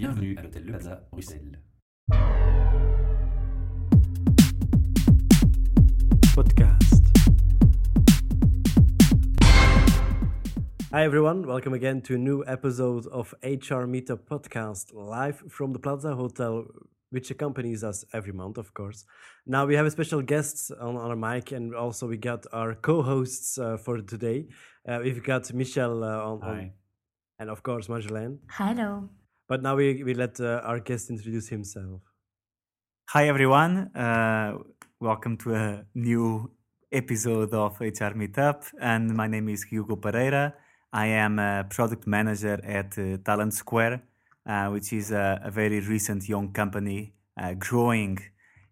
Bienvenue à l'hôtel Le Plaza, Bruxelles. podcast. Hi everyone, welcome again to a new episode of HR Meetup Podcast, live from the Plaza Hotel, which accompanies us every month, of course. Now we have a special guest on, on our mic, and also we got our co-hosts uh, for today. Uh, we've got Michel uh, on, on- and of course Marjolaine. Hello. But now we, we let uh, our guest introduce himself. Hi everyone, uh, welcome to a new episode of HR Meetup, and my name is Hugo Pereira. I am a product manager at uh, Talent Square, uh, which is a, a very recent young company uh, growing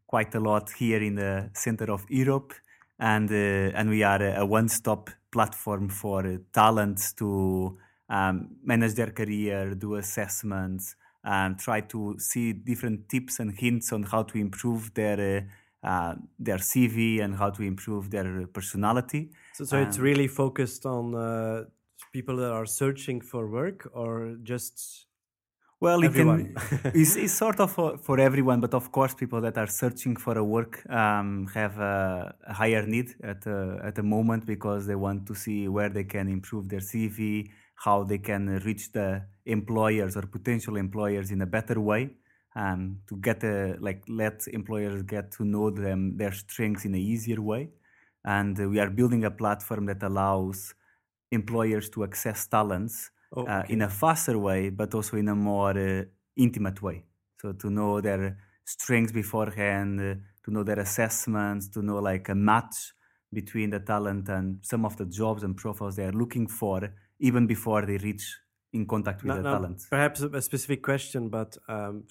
quite a lot here in the center of Europe, and uh, and we are a, a one-stop platform for talents to um, manage their career, do assessments, and try to see different tips and hints on how to improve their uh, uh, their CV and how to improve their personality. So, so it's Um, really focused on uh, people that are searching for work or just Well, it can it's, it's sort of for, for everyone, but of course, people that are searching for a work um, have a, a higher need at a, at the moment because they want to see where they can improve their CV, how they can reach the employers or potential employers in a better way, um, to get a, like let employers get to know them their strengths in a easier way, and uh, we are building a platform that allows employers to access talents oh, uh, in a faster way, but also in a more uh, intimate way. So to know their strengths beforehand, uh, to know their assessments, to know like a match between the talent and some of the jobs and profiles they are looking for, even before they reach in contact with Now- the now, talent. Perhaps a, a specific question, but um,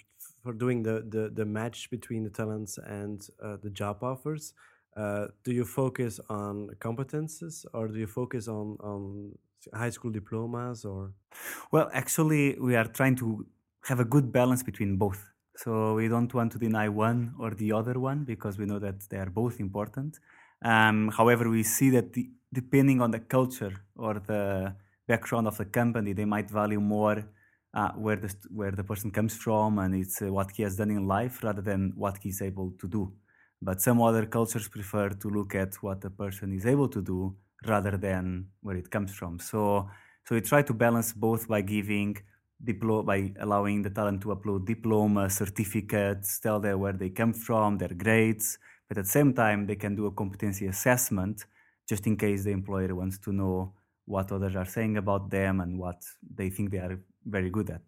for doing the, the, the match between the talents and uh, the job offers, uh, do you focus on competences or do you focus on, on high school diplomas or? Well, actually, we are trying to have a good balance between both. So we don't want to deny one or the other one because we know that they are both important. Um, however, we see that the, depending on the culture or the background of the company, they might value more uh, where the where the person comes from and it's uh, what he has done in life rather than what he's able to do. But some other cultures prefer to look at what the person is able to do rather than where it comes from. So so we try to balance both by giving diplo- by allowing the talent to upload diploma, certificates, tell them where they come from, their grades, but at the same time they can do a competency assessment just in case the employer wants to know what others are saying about them and what they think they are very good at.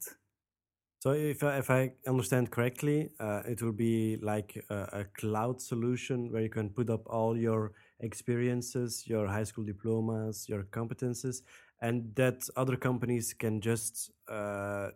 So if I, if I understand correctly, uh, it will be like a, a cloud solution where you can put up all your experiences, your high school diplomas, your competences, and that other companies can just uh,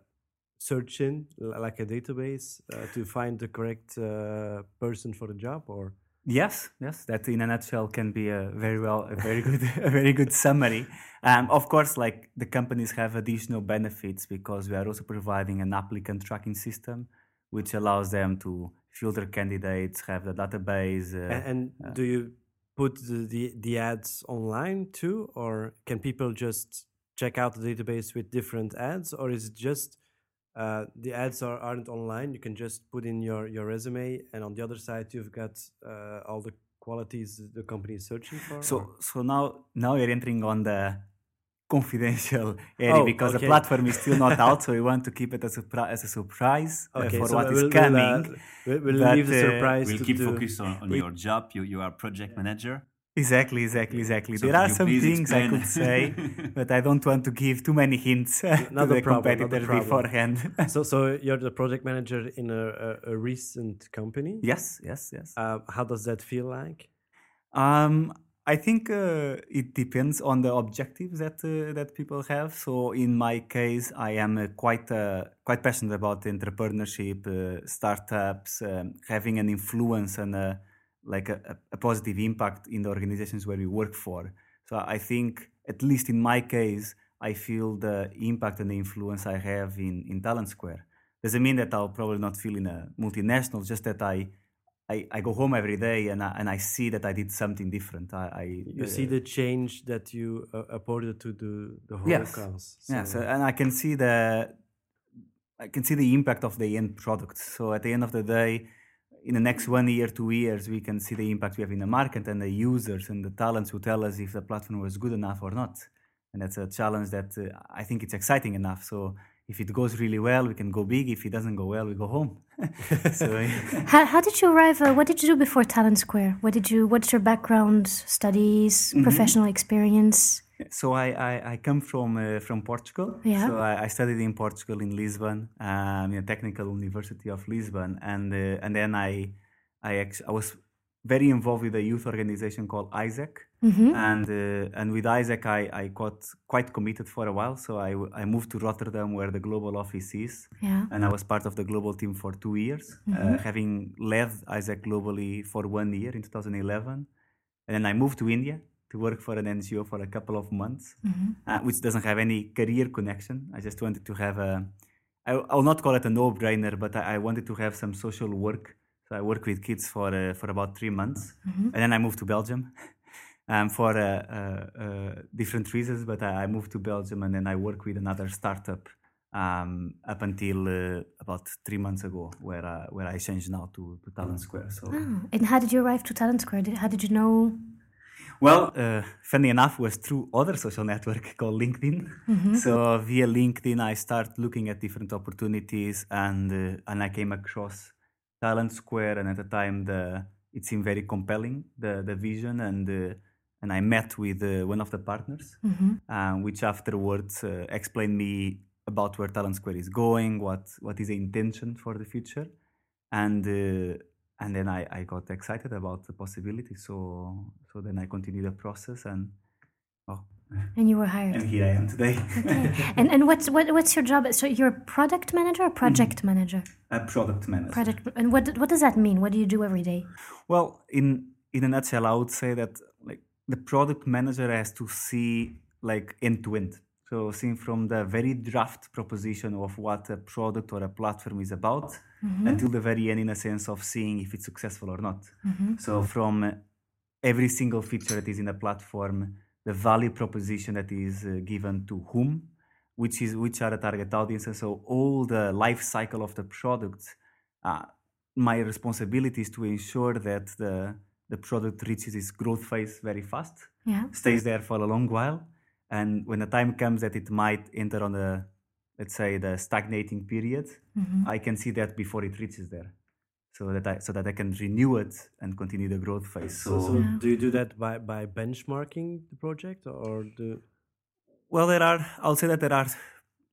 search in like a database uh, to find the correct uh, person for the job, or Yes, yes, that in a nutshell can be a very well, a very good, a very good summary. Um, of course, like the companies have additional benefits because we are also providing an applicant tracking system, which allows them to filter candidates, have the database. Uh, A- and do you put the, the the ads online too, or can people just check out the database with different ads, or is it just uh, the ads are, aren't online? You can just put in your your resume, and on the other side you've got uh, all the qualities the company is searching for. or- so, so now, now you're entering on the confidential area Oh, because okay. the platform is still not out, so we want to keep it as a, as a surprise uh, for so what is we'll, we'll, uh, coming. we'll, we'll but, leave the uh, surprise. We'll to, keep to- focused on, on we- your job. You, you are project manager. Exactly, exactly, exactly. So there are some things I could say, but I don't want to give too many hints uh, to the problem, competitors beforehand. So so you're the project manager in a, a, a recent company. yes, yes, yes. Uh, how does that feel like? Um, I think uh, it depends on the objectives that uh, that people have. So in my case, I am uh, quite uh, quite passionate about entrepreneurship, uh, startups, um, having an influence and a, like a, a- positive impact in the organizations where we work for. So I think, at least in my case, I feel the impact and the influence I have in in Talent Square. Doesn't mean that I'll probably not feel in a multinational. Just that I I, I go home every day and I, and I see that I did something different. I, I You see uh, the change that you uh, apported to the the whole Yes. Yeah, so, and I can see the I can see the impact of the end product. So at the end of the day, in the next one year, two years, we can see the impact we have in the market and the users and the talents who tell us if the platform was good enough or not. And that's a challenge that uh, I think it's exciting enough. So if it goes really well, we can go big. If it doesn't go well, we go home. so, how, how did you arrive? Uh, what did you do before Talent Square? What did you? What's your background, studies, mm-hmm. professional experience? So I, I, I come from uh, from Portugal. Yeah. So I, I, studied in Portugal in Lisbon, um, in the Technical University of Lisbon, and uh, and then I I ex- I was very involved with a youth organization called AIESEC, mm-hmm. and uh, and with AIESEC I, I got quite committed for a while. So I, I moved to Rotterdam where the global office is, yeah. and I was part of the global team for two years, uh, mm-hmm. uh, having led AIESEC globally for one year in 2011, and then I moved to India to work for an NGO for a couple of months, mm-hmm. uh, which doesn't have any career connection. I just wanted to have a I, I'll not call it a no-brainer, but I, I wanted to have some social work so I worked with kids for uh, for about three months, mm-hmm. and then I moved to Belgium um, for uh, uh, different reasons. But I, I, moved to Belgium, and then I worked with another startup um, up until uh, about three months ago, where I, where I changed now to, to Talent Square. So, oh. and how did you arrive to Talent Square? Did, how did you know? Well, uh, funny enough, was through other social network called LinkedIn. Mm-hmm. So via LinkedIn, I started looking at different opportunities, and uh, and I came across Talent Square, and at the time the it seemed very compelling the the vision, and uh, and I met with uh, one of the partners, mm-hmm. uh, which afterwards uh, explained me about where Talent Square is going, what what is the intention for the future, and uh, and then I, I got excited about the possibility. So so then I continued the process and oh and you were hired. And here I am today. okay. And and what's what, what's your job? So you're a product manager or project mm. manager? A product manager. Product. And what what does that mean? What do you do every day? Well, in in a nutshell, I would say that like the product manager has to see like end to end. So seeing from the very draft proposition of what a product or a platform is about mm-hmm. until the very end in a sense of seeing if it's successful or not. Mm-hmm. So from every single feature that is in a platform the value proposition that is uh, given to whom, which is which are the target audiences. So all the life cycle of the product, uh, my responsibility is to ensure that the the product reaches its growth phase very fast, yeah. stays there for a long while, and when the time comes that it might enter on the let's say the stagnating period, mm-hmm. I can see that before it reaches there so that I so that I can renew it and continue the growth phase. So, so yeah. do you do that by by benchmarking the project or do? Well, there are. I'll say that there are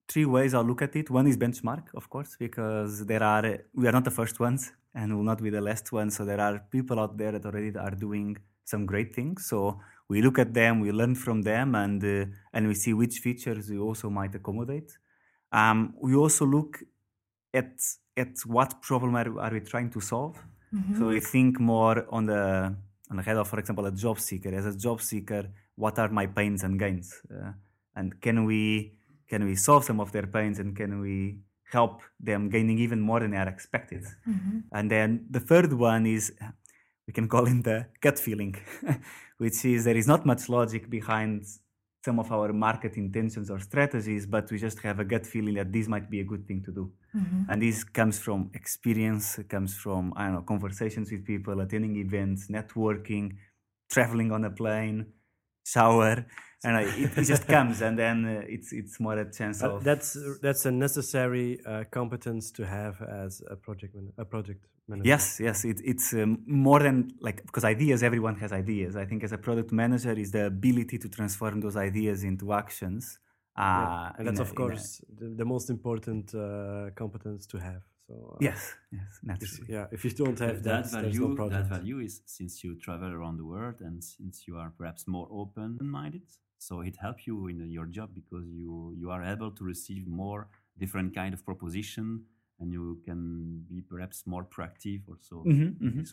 three ways I'll look at it. One is benchmark, of course, because there are we are not the first ones and will not be the last ones. So there are people out there that already are doing some great things. So we look at them, we learn from them, and uh, and we see which features we also might accommodate. Um, we also look at at what problem are, are we trying to solve. Mm-hmm. So we think more on the on the head of, for example, a job seeker. As a job seeker, what are my pains and gains, uh, and can we can we solve some of their pains, and can we help them gaining even more than they are expected? Mm-hmm. And then the third one is we can call it the gut feeling, which is there is not much logic behind some of our market intentions or strategies, but we just have a gut feeling that this might be a good thing to do. Mm-hmm. And this comes from experience, it comes from, I don't know, conversations with people, attending events, networking, traveling on a plane, shower. And it, it just comes, and then uh, it's it's more a chance uh, of that's that's a necessary uh, competence to have as a project man- a project manager. Yes, yes, it, it's um, more than like because ideas. Everyone has ideas. I think as a product manager is the ability to transform those ideas into actions. Uh, yeah. And that's a, of course a, the, the, most important uh, competence to have. So uh, yes, yes, naturally. Yeah, if you don't have that, that, value, no that value is since you travel around the world and since you are perhaps more open-minded so it helps you in your job because you you are able to receive more different kind of proposition and you can be perhaps more proactive also mm-hmm, mm-hmm.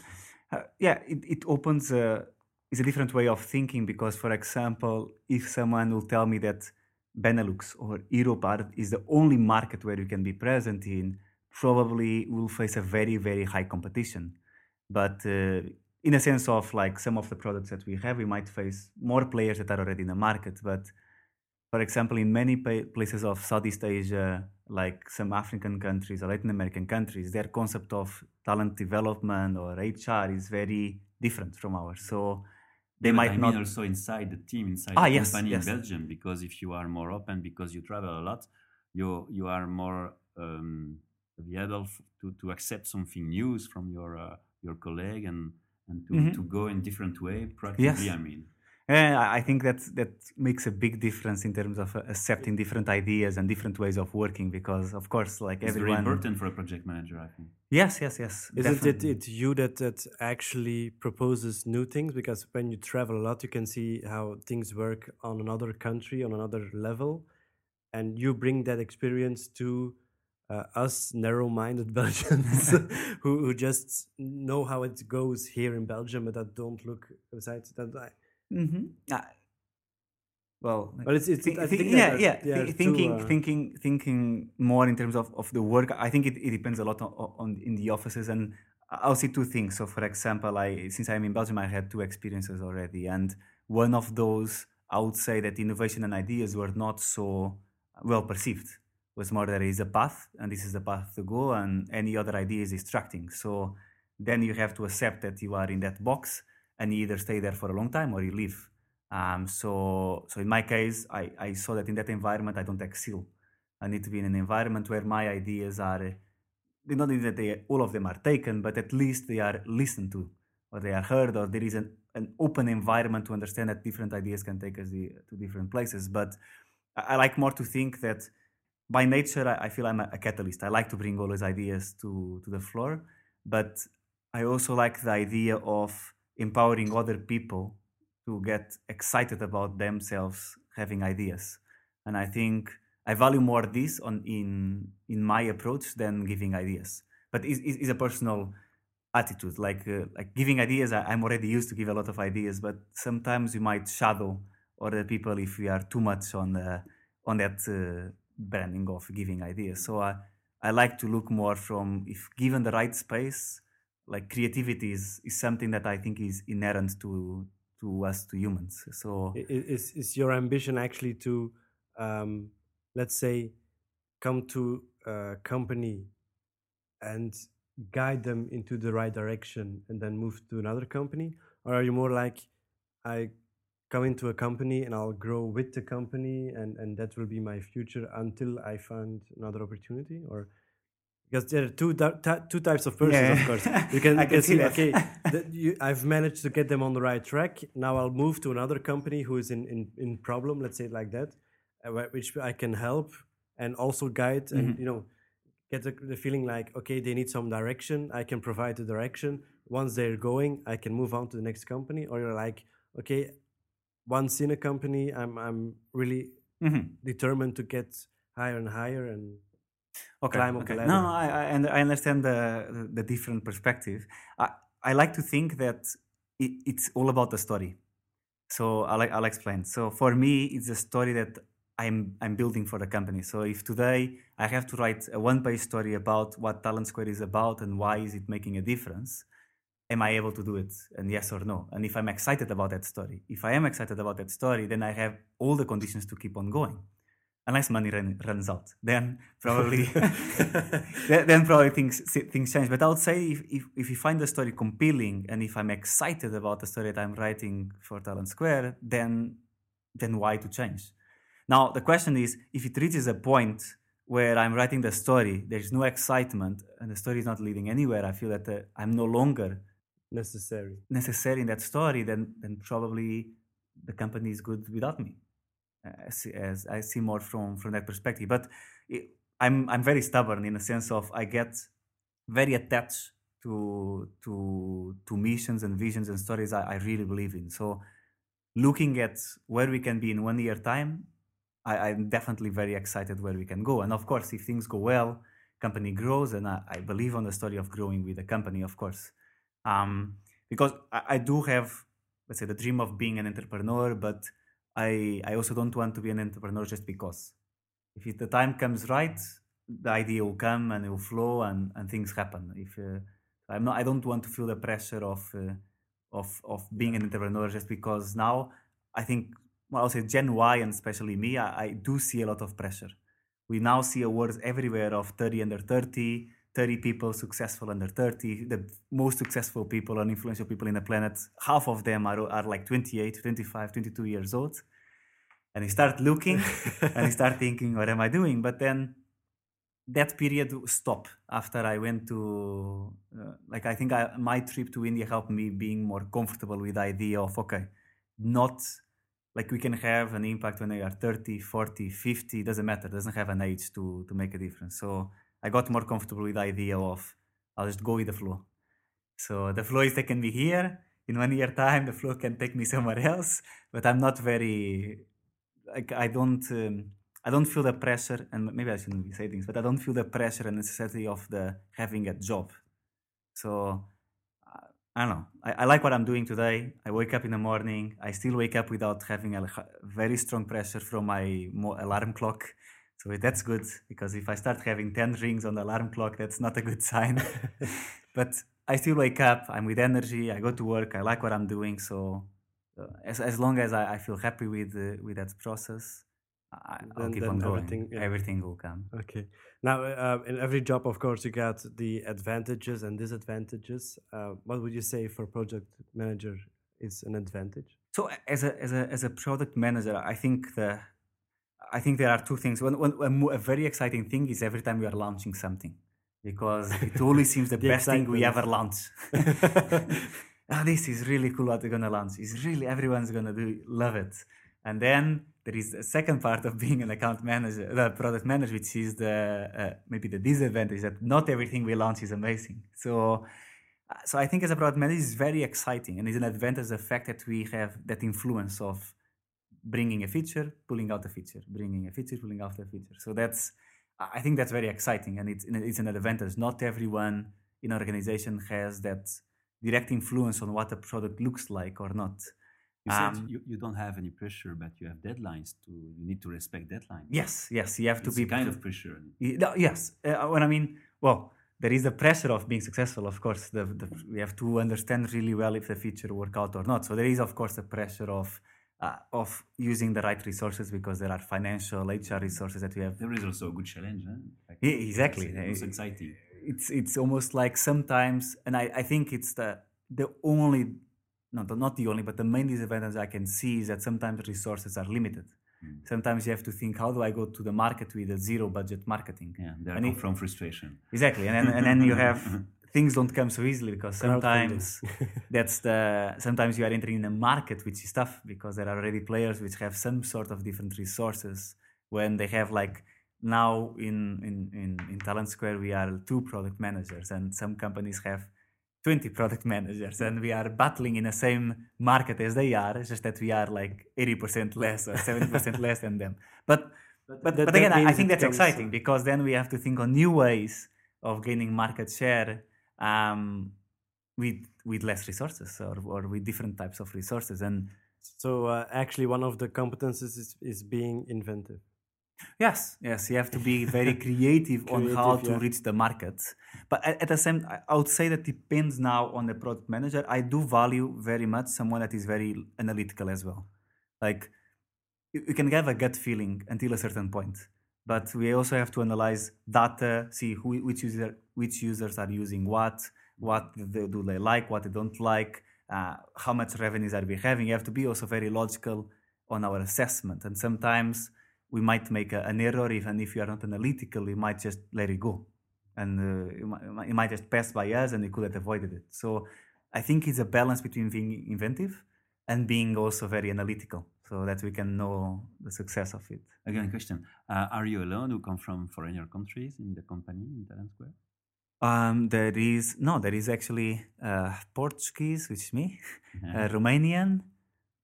Uh, yeah it, it opens a, it's a different way of thinking because for example if someone will tell me that benelux or europe is the only market where you can be present in probably will face a very very high competition but uh, in a sense of like some of the products that we have, we might face more players that are already in the market. But for example, in many places of Southeast Asia, like some African countries or Latin American countries, their concept of talent development or HR is very different from ours. So they But might I mean not. also inside the team, inside Ah, the yes, company yes. in Belgium, because if you are more open, because you travel a lot, you you are more um, able adult to, to accept something new from your uh, your colleague and and to, Mhm. to go in different way practically. Yes. I mean, Yeah, I- I think that that makes a big difference in terms of uh, accepting different ideas and different ways of working. Because of course, like it's very important for a project manager. I think. Yes, yes, yes. Isn't it, definitely. it you that, that actually proposes new things? Because when you travel a lot, you can see how things work on another country, on another level. And you bring that experience to uh, us narrow minded Belgians who, who just know how it goes here in Belgium, but that don't look outside. That I, Mm-hmm. well, But it's- it's- thi- I thi- think yeah, that yeah. are- they are thi- two, thinking, uh, thinking, thinking more in terms of, of the work. I think it, it depends a lot on, on in the offices, and I'll see two things. So, for example, I since I'm in Belgium, I had two experiences already, and one of those, I would say that innovation and ideas were not so well perceived. Was more there is a path, and this is the path to go, and any other idea is distracting. So then you have to accept that you are in that box, and you either stay there for a long time or you leave. Um, so, so in my case, I, I saw that in that environment I don't excel. I need to be in an environment where my ideas are, uh, not that they, all of them are taken, but at least they are listened to, or they are heard, or there is an, an open environment to understand that different ideas can take us the, to different places. But I, I like more to think that by nature, I, I feel I'm a, a catalyst. I like to bring all those ideas to, to the floor, but I also like the idea of empowering other people to get excited about themselves having ideas. And I think I value more this on in in my approach than giving ideas. But it's it's a personal attitude. Like uh, like giving ideas, I, I'm already used to give a lot of ideas, but sometimes you might shadow other people if we are too much on the, on that uh, branding of giving ideas. So I I like to look more from if given the right space, like creativity is, is something that I think is inherent to to us to humans. So is is your ambition actually to um, let's say come to a company and guide them into the right direction and then move to another company or are you more like i come into a company and i'll grow with the company and and that will be my future until i find another opportunity or because there are two two types of persons Yeah, of course you can, I can see see that. okay that you, I've managed to get them on the right track. Now I'll move to another company who is in in, in problem, let's say it like that, uh, which I can help and also guide and Mm-hmm. you know get the, the feeling like okay they need some direction. I can provide the direction. Once they're going, I can move on to the next company. Or you're like okay, once in a company, I'm I'm really Mhm. determined to get higher and higher and okay, climb up the ladder. No, I, I, and I understand the, the, the different perspective. I, I like to think that it, it's all about the story. So I'll, I'll explain. So for me, it's a story that I'm, I'm building for the company. So if today I have to write a one-page story about what Talent Square is about and why is it making a difference, am I able to do it? And yes or no? And if I'm excited about that story, if I am excited about that story, then I have all the conditions to keep on going. Unless money run, runs out, then probably then, probably things things change. But I would say if, if if you find the story compelling and if I'm excited about the story that I'm writing for Talent Square, then then why to change? Now the question is, if it reaches a point where I'm writing the story, there's no excitement, and the story is not leading anywhere. I feel that uh, I'm no longer necessary. necessary in that story, then then probably the company is good without me. Uh, As, as I see more from from that perspective, but it, I'm I'm very stubborn in the sense of I get very attached to to to missions and visions and stories I, I really believe in. So looking at where we can be in one year time, I, I'm definitely very excited where we can go. And of course, if things go well, company grows, and I, I believe on the story of growing with the company, of course. Um, because I, I do have, let's say, the dream of being an entrepreneur, but I, I also don't want to be an entrepreneur just because. If it, the time comes right, the idea will come and it will flow and, and things happen. If uh, I'm not, I don't want to feel the pressure of uh, of of being an entrepreneur just because now I think well, I'll say Gen Y and especially me, I, I do see a lot of pressure we now see awards everywhere of 30 under 30, 30 people successful under 30, the most successful people and influential people in the planet. Half of them are, are like 28, 25, 22 years old. And you start looking and you start thinking, what am I doing? But then that period stopped after I went to, uh, like, I think I, my trip to India helped me being more comfortable with the idea of, okay, not like we can have an impact when we are 30, 40, 50, doesn't matter, doesn't have an age to, to make a difference. So I got more comfortable with the idea of, I'll just go with the flow. So the flow is taking me here. In one year time, the flow can take me somewhere else, but I'm not very, like, I don't, um, I don't feel the pressure, and maybe I shouldn't saying things, but I don't feel the pressure and necessity of the having a job. So I don't know. I, I, like what I'm doing today. I wake up in the morning. I still wake up without having a very strong pressure from my alarm clock. So that's good because if I start having 10 rings on the alarm clock, that's not a good sign. but I still wake up. I'm with energy. I go to work. I like what I'm doing. So uh, as, as long as I, I feel happy with uh, with that process, I, will keep on going. Everything, yeah. everything, will come. Okay. Now, uh, in every job, of course, you got the advantages and disadvantages. Uh, what would you say for project manager is an advantage? So, as a as a as a product manager, I think the I think there are two things. One, one a, very exciting thing is every time we are launching something, because it always seems the, the best thing we ever launch. oh, this is really cool what we're gonna launch. It's really everyone's gonna do love it, and then there is a second part of being an account manager, the product manager, which is the uh, maybe the disadvantage that not everything we launch is amazing. So, uh, so I think as a product manager, it's very exciting, and it's an advantage the fact that we have that influence of bringing a feature, pulling out a feature, bringing a feature, pulling out a feature. So that's I think that's very exciting, and it's it's an advantage. Not everyone in an organization has that direct influence on what a product looks like or not. You said um, you, you don't have any pressure, but you have deadlines to. You need to respect deadlines. Yes, yes, you have to it's be kind of pressure. Yes, uh, when I mean, well, there is the pressure of being successful. Of course, the, the, we have to understand really well if the feature work out or not. So there is, of course, the pressure of uh, of using the right resources because there are financial HR resources that we have. There is also a good challenge. Huh? Like, yeah, exactly. It's, it's exciting. It's it's almost like sometimes, and I, I think it's the the only no, not the only, but the main disadvantage I can see is that sometimes resources are limited. Mm. Sometimes you have to think, how do I go to the market with a zero budget marketing? Yeah, they come from frustration. Exactly, and then, and then you have things don't come so easily because sometimes that's the sometimes you are entering in a market which is tough because there are already players which have some sort of different resources. When they have like now in in in, in talent square we are two product managers and some companies have 20 product managers and we are battling in the same market as they are. It's just that we are like 80% less or 70% less than them. But but, but, but again i think that's exciting because then we have to think on new ways of gaining market share um, with with less resources or, or with different types of resources and so uh, actually one of the competences is, is being inventive Yes, yes, you have to be very creative, creative on how to yeah. reach the market. But at, at, the same, I would say that depends now on the product manager. I do value very much someone that is very analytical as well. Like you, you can have a gut feeling until a certain point, but we also have to analyze data, see who, which user, which users are using what, what they, do they like, what they don't like, uh, how much revenues are we having. You have to be also very logical on our assessment, and sometimes we might make a, an error even if you are not analytical we might just let it go. And uh, it, might, it, might, just pass by us and we could have avoided it. So i think it's a balance between being inventive and being also very analytical so that we can know the success of it. Again question uh, are you alone who come from foreigner countries in the company in talent square? Um, there is no there is actually uh, portuguese which is me uh, romanian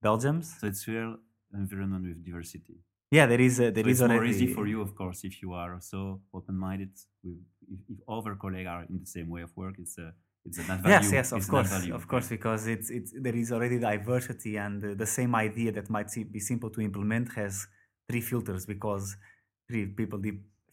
belgians. So it's real environment with diversity. Yeah there is a, there so is it's more easy for you of course if you are so open-minded if, if other colleagues are in the same way of work it's a it's an. Yes, yes, of course, of course, because it's it's there is already diversity and the, the same idea that might be simple to implement has three filters because three people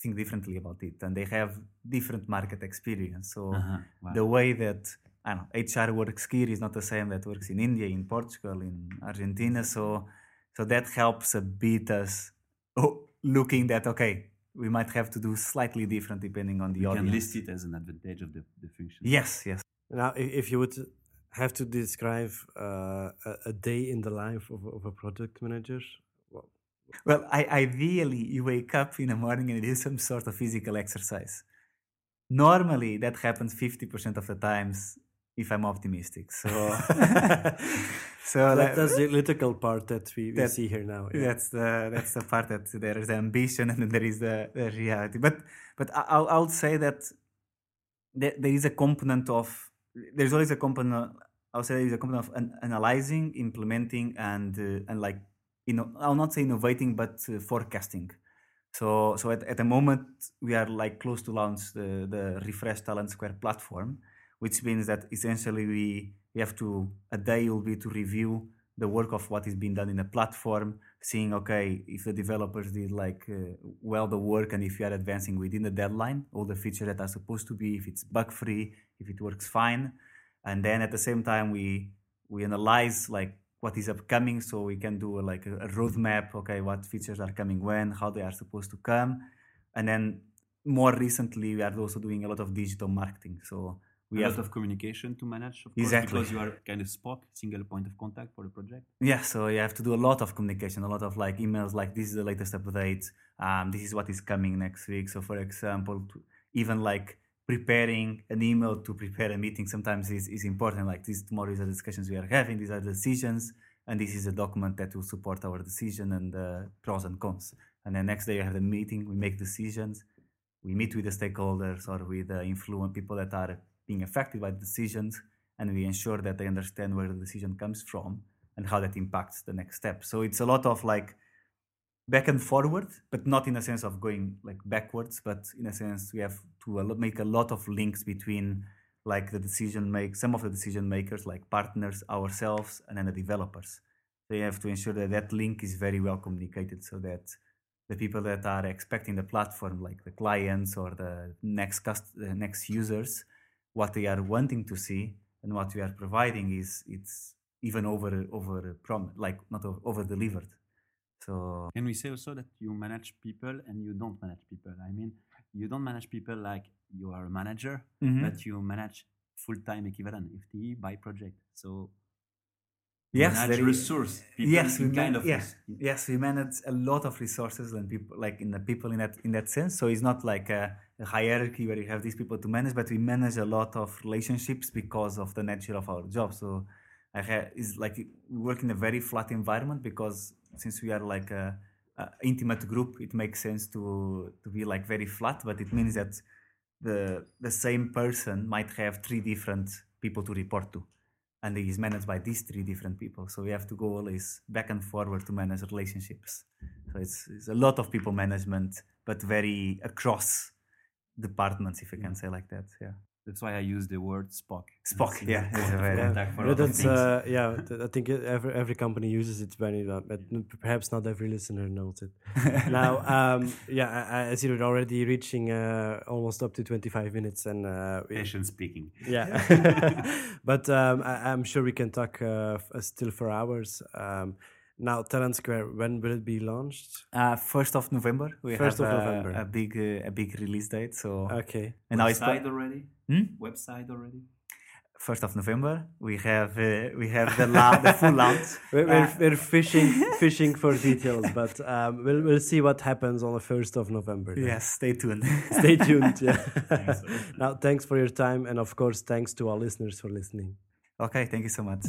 think differently about it and they have different market experience. So uh-huh. wow. the way that I know HR works here is not the same that works in India, in Portugal, in Argentina. So so that helps a bit us oh, looking that, okay, we might have to do slightly different depending on the You audience. can list it as an advantage of the, the function. Yes, yes. Now, if, if you would have to describe uh, a, a day in the life of, of a product manager, well, Well, I, ideally, you wake up in the morning and do some sort of physical exercise. Normally, that happens 50% of the times if I'm optimistic. So, so that, that's the political part that we, we that- see here now. yeah. that's the that's the part that there is the ambition and then there is the, the reality. But but I- I'll I'll say that there, there is a component of there's always a component. I'll say there is a component of an, analyzing, implementing, and uh, and like you know I'll not say innovating, but uh, forecasting. So so at, at the moment we are like close to launch the the refresh Talent Square platform, which means that essentially we we have to a day will be to review the work of what is being done in the platform, seeing okay if the developers did like uh, well the work and if you are advancing within the deadline, all the features that are supposed to be, if it's bug free, if it works fine, and then at the same time we we analyze like what is upcoming so we can do like a, a roadmap okay what features are coming when how they are supposed to come. And then more recently we are also doing a lot of digital marketing. So we a have lot of communication to manage, of course, Exactly. because you are kind of SPOC, single point of contact for the project. Yeah, so you have to do a lot of communication, a lot of like emails, like this is the latest update, um, this is what is coming next week. So, for example, to even like preparing an email to prepare a meeting sometimes is, is important. Like this tomorrow is the discussions we are having, these are the decisions, and this is a document that will support our decision and the pros and cons. And then next day you have the meeting, we make decisions, we meet with the stakeholders or with the influent people that are being affected by the decisions, and we ensure that they understand where the decision comes from and how that impacts the next step. So it's a lot of like back and forward, but not in a sense of going like backwards, but in a sense we have to make a lot of links between like the decision make some of the decision makers like partners, ourselves, and then the developers. You have to ensure that that link is very well communicated so that the people that are expecting the platform, like the clients or the next cust- the next users, what they are wanting to see and what we are providing is it's even over over prom like not over, over delivered. So Can we say also that you manage people and you don't manage people? I mean, you don't manage people like you are a manager, Mhm. but you manage full-time equivalent FTE by project. So yes, manage resource. People yes, we in kind man- of yes, yes, we manage a lot of resources and people like in the people in that in that sense. So it's not like a, a hierarchy where you have these people to manage, but we manage a lot of relationships because of the nature of our job. So I ha- is like we work in a very flat environment because since we are like a, a intimate group, it makes sense to to be like very flat. But it means that the the same person might have three different people to report to and it is managed by these three different people. So we have to go always back and forward to manage relationships. So it's, it's a lot of people management, but very across departments, if I can mm. say like that. Yeah. That's why I use the word SPOC. SPOC, yeah, it's point a very- contact for Yeah, lot that's uh, yeah. I think every every company uses it very well, but perhaps not every listener knows it. now, um, yeah, I, I see we're already reaching uh, almost up to twenty five minutes, and uh, speaking. yeah, but um, I, I'm sure we can talk uh, uh, still for hours. Um, now, Talent Square, when will it be launched? Uh, first of November, we First have of a, November. a big uh, a big release date. So Okay, and now it's Website already? Hmm? Website already? first of November. We have uh, we have the la- the full launch. we're, we're, Uh, we're fishing fishing for details, but um, we'll we'll see what happens on the first of November. then. yes, stay tuned. Stay tuned. Yeah. Thanks. now, thanks for your time, and of course, thanks to our listeners for listening. okay, thank you so much.